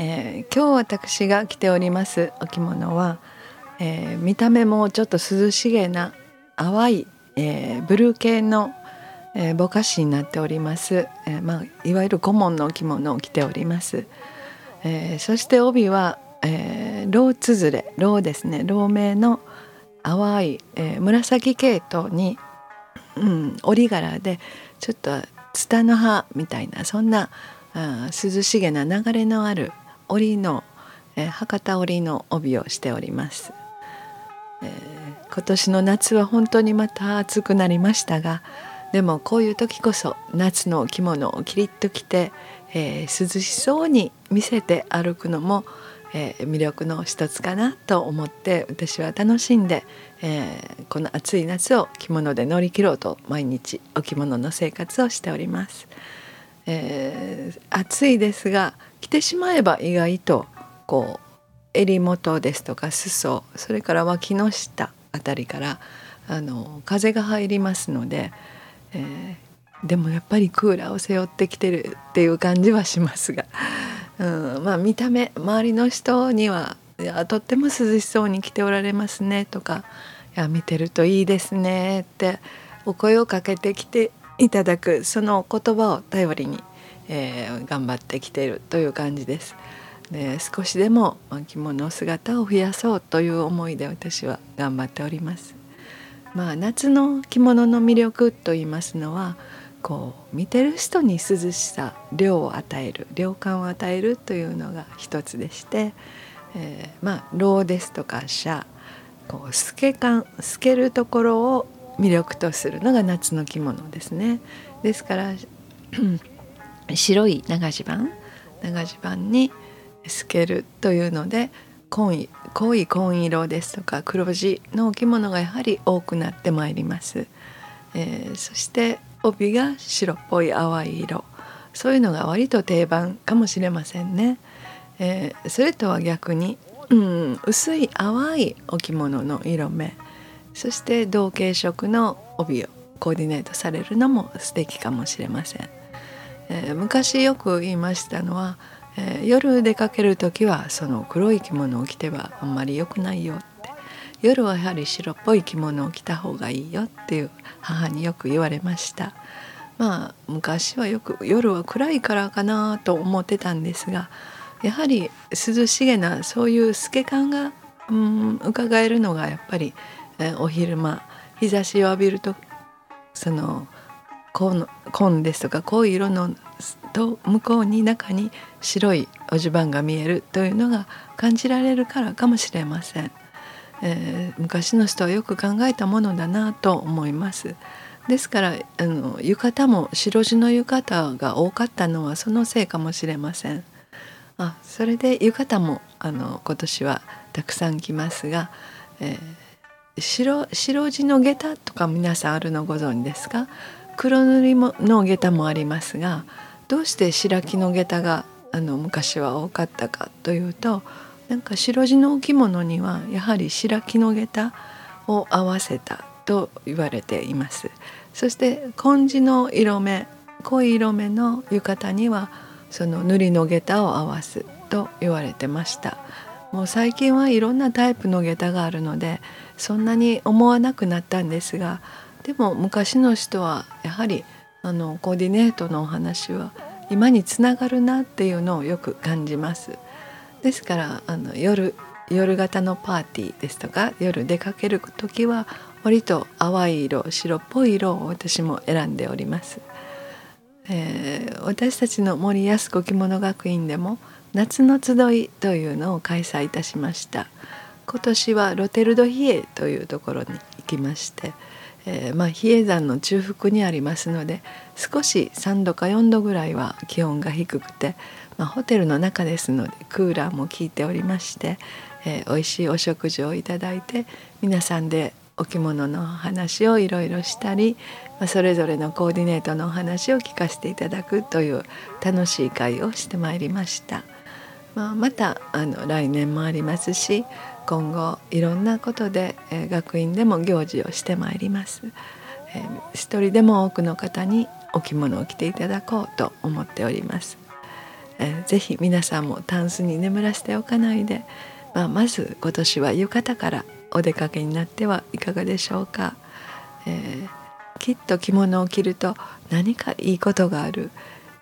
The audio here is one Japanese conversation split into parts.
えー、今日私が着ておりますお着物は、えー、見た目もちょっと涼しげな淡い、えー、ブルー系の、えぼかしになっております、えまあ、いわゆる小紋のお着物を着ております、えそして帯は、えー、ローつづれローですね。ロー名の淡い、え紫系統に、うん、織柄でちょっとツタの葉みたいなそんなあ涼しげな流れのある織の、えー、博多織の帯をしております、えー、今年の夏は本当にまた暑くなりましたがでもこういう時こそ夏の着物をキリッと着て、えー、涼しそうに見せて歩くのも、えー、魅力の一つかなと思って私は楽しんで、えー、この暑い夏を着物で乗り切ろうと毎日お着物の生活をしております。えー、暑いですが着てしまえば意外とこう襟元ですとか裾それから脇の下あたりからあの風が入りますので、えー、でもやっぱりクーラーを背負ってきてるっていう感じはしますが、うん、まあ見た目周りの人にはいやとっても涼しそうに着ておられますねとかいや見てるといいですねってお声をかけてきていただくその言葉を頼りに、えー、頑張ってきているという感じです。で少しでも着物姿を増やそうという思いで私は頑張っております。まあ、夏の着物の魅力と言いますのはこう見てる人に涼しさ涼を与える涼感を与えるというのが一つでして、えー、まあ老ですとか社こう透け感透けるところを魅力とするのが夏の着物ですね。ですから 白い長襦袢長襦袢に透けるというので濃い濃い紺色ですとか黒地のお着物がやはり多くなってまいります、えー、そして帯が白っぽい淡い色。そういうのが割と定番かもしれませんね、えー、それとは逆に、うん、薄い淡いお着物の色目。そして同系色の帯をコーディネートされるのも素敵かもしれません、えー、昔よく言いましたのはえー、夜出かける時はその黒い着物を着てはあんまり良くないよって。夜はやはり白っぽい着物を着た方がいいよっていう母によく言われました。まあ昔はよく夜は暗いからかなと思ってたんですがやはり涼しげなそういう透け感がうん伺えるのがやっぱり、お昼間日差しを浴びるとその紺ですとか濃い色のと向こうに中に白いお地盤が見えるというのが感じられるからかもしれません、えー、昔の人はよく考えたものだなと思います。ですからあの浴衣も白地の浴衣が多かったのはそのせいかもしれません。あそれで浴衣もあの今年はたくさん来ますが、えー、白白地の下駄とか皆さんあるのご存知ですか？黒塗りもの下駄もありますがどうして白木の下駄があの昔は多かったかというとなんか白地のお着物にはやはり白木の下駄を合わせたと言われています。そして紺地の色目濃い色目の浴衣にはその塗りの下駄を合わすと言われてました。もう最近はいろんなタイプの下駄があるのでそんなに思わなくなったんですがでも昔の人はやはりあのコーディネートのお話は今につながるなっていうのをよく感じます。ですからあの夜夜型のパーティーですとか夜出かける時は割と淡い色白っぽい色を私も選んでおります。えー、私たちの森安子着物学院でも夏の集いというのを開催いたしました。今年はロテルドヒエというところに行きまして、えー、まあ、比叡山の中腹にありますので少し3度か4度ぐらいは気温が低くて、まあ、ホテルの中ですのでクーラーも効いておりまして、えー、美味しいお食事をいただいて皆さんでお着物の話をいろいろしたり、まあ、それぞれのコーディネートのお話を聞かせていただくという楽しい会をしてまいりました。まあ、またあの来年もありますし今後いろんなことで、えー、学院でも行事をしてまいります。えー、一人でも多くの方にお着物を着ていただこうと思っております。えー、ぜひ皆さんもタンスに眠らせておかないで、まあ、まず今年は浴衣からお出かけになってはいかがでしょうか、えー、きっと着物を着ると何かいいことがある、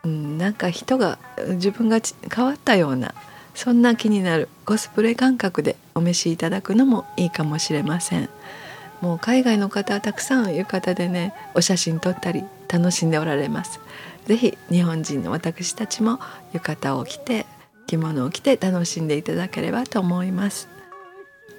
うん、なんか人が自分が変わったようなそんな気になるコスプレ感覚でお召しいただくのもいいかもしれません。もう海外の方はたくさん浴衣でねお写真撮ったり楽しんでおられます。ぜひ日本人の私たちも浴衣を着て着物を着て楽しんでいただければと思います。